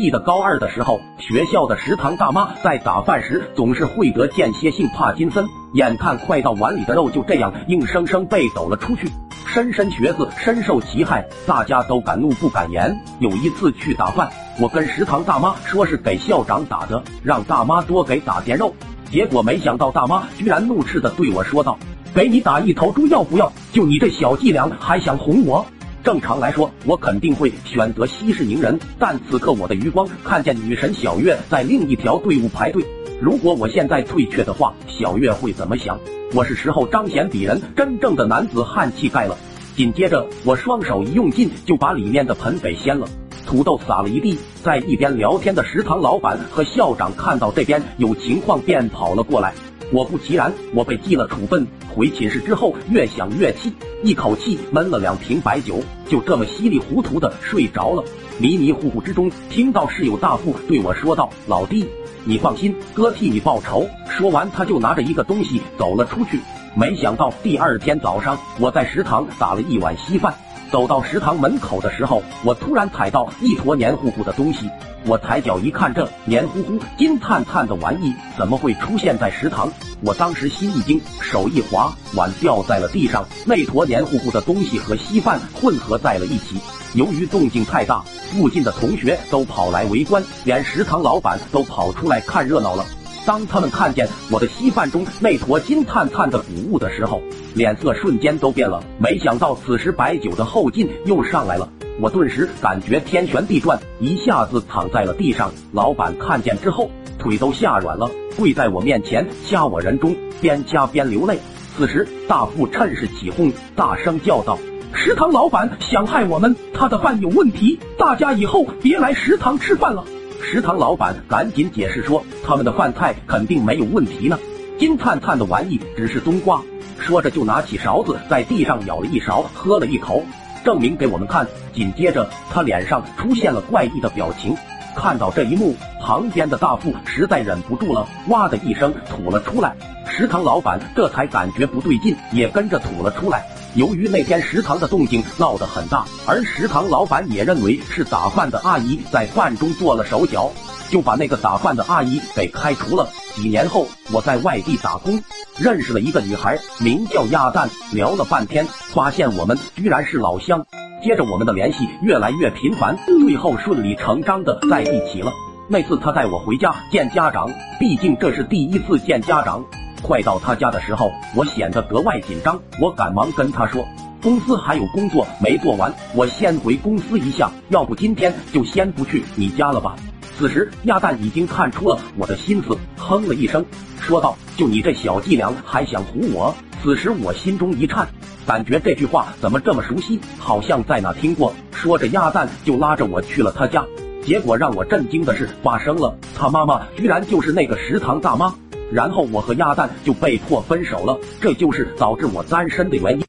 记得高二的时候，学校的食堂大妈在打饭时总是会得间歇性帕金森，眼看快到碗里的肉就这样硬生生被抖了出去，莘莘学子深受其害，大家都敢怒不敢言。有一次去打饭，我跟食堂大妈说是给校长打的，让大妈多给打点肉，结果没想到大妈居然怒斥的对我说道：“给你打一头猪要不要？就你这小伎俩还想哄我？”正常来说，我肯定会选择息事宁人，但此刻我的余光看见女神小月在另一条队伍排队。如果我现在退却的话，小月会怎么想？我是时候彰显鄙人真正的男子汉气概了。紧接着，我双手一用劲，就把里面的盆给掀了，土豆撒了一地。在一边聊天的食堂老板和校长看到这边有情况，便跑了过来。果不其然，我被记了处分。回寝室之后，越想越气，一口气闷了两瓶白酒，就这么稀里糊涂的睡着了。迷迷糊糊之中，听到室友大富对我说道：“老弟，你放心，哥替你报仇。”说完，他就拿着一个东西走了出去。没想到第二天早上，我在食堂打了一碗稀饭。走到食堂门口的时候，我突然踩到一坨黏糊糊的东西。我抬脚一看，这黏糊糊、金灿灿的玩意怎么会出现在食堂？我当时心一惊，手一滑，碗掉在了地上。那坨黏糊糊的东西和稀饭混合在了一起。由于动静太大，附近的同学都跑来围观，连食堂老板都跑出来看热闹了。当他们看见我的稀饭中那坨金灿灿的谷物的时候，脸色瞬间都变了。没想到此时白酒的后劲又上。来了。我顿时感觉天旋地转，一下子躺在了地上。老板看见之后，腿都吓软了，跪在我面前掐我人中，边掐边流泪。此时，大富趁势起哄，大声叫道：“食堂老板想害我们，他的饭有问题，大家以后别来食堂吃饭了。”食堂老板赶紧解释说：“他们的饭菜肯定没有问题呢，金灿灿的玩意只是冬瓜。”说着就拿起勺子在地上舀了一勺，喝了一口。证明给我们看。紧接着，他脸上出现了怪异的表情。看到这一幕，旁边的大富实在忍不住了，哇的一声吐了出来。食堂老板这才感觉不对劲，也跟着吐了出来。由于那天食堂的动静闹得很大，而食堂老板也认为是打饭的阿姨在饭中做了手脚，就把那个打饭的阿姨给开除了。几年后，我在外地打工，认识了一个女孩，名叫亚蛋。聊了半天，发现我们居然是老乡。接着，我们的联系越来越频繁，最后顺理成章的在一起了。那次，他带我回家见家长，毕竟这是第一次见家长。快到他家的时候，我显得格外紧张。我赶忙跟他说，公司还有工作没做完，我先回公司一下，要不今天就先不去你家了吧。此时，鸭蛋已经看出了我的心思，哼了一声，说道：“就你这小伎俩，还想唬我？”此时我心中一颤，感觉这句话怎么这么熟悉，好像在哪听过。说着，鸭蛋就拉着我去了他家。结果让我震惊的事发生了，他妈妈居然就是那个食堂大妈。然后我和鸭蛋就被迫分手了，这就是导致我单身的原因。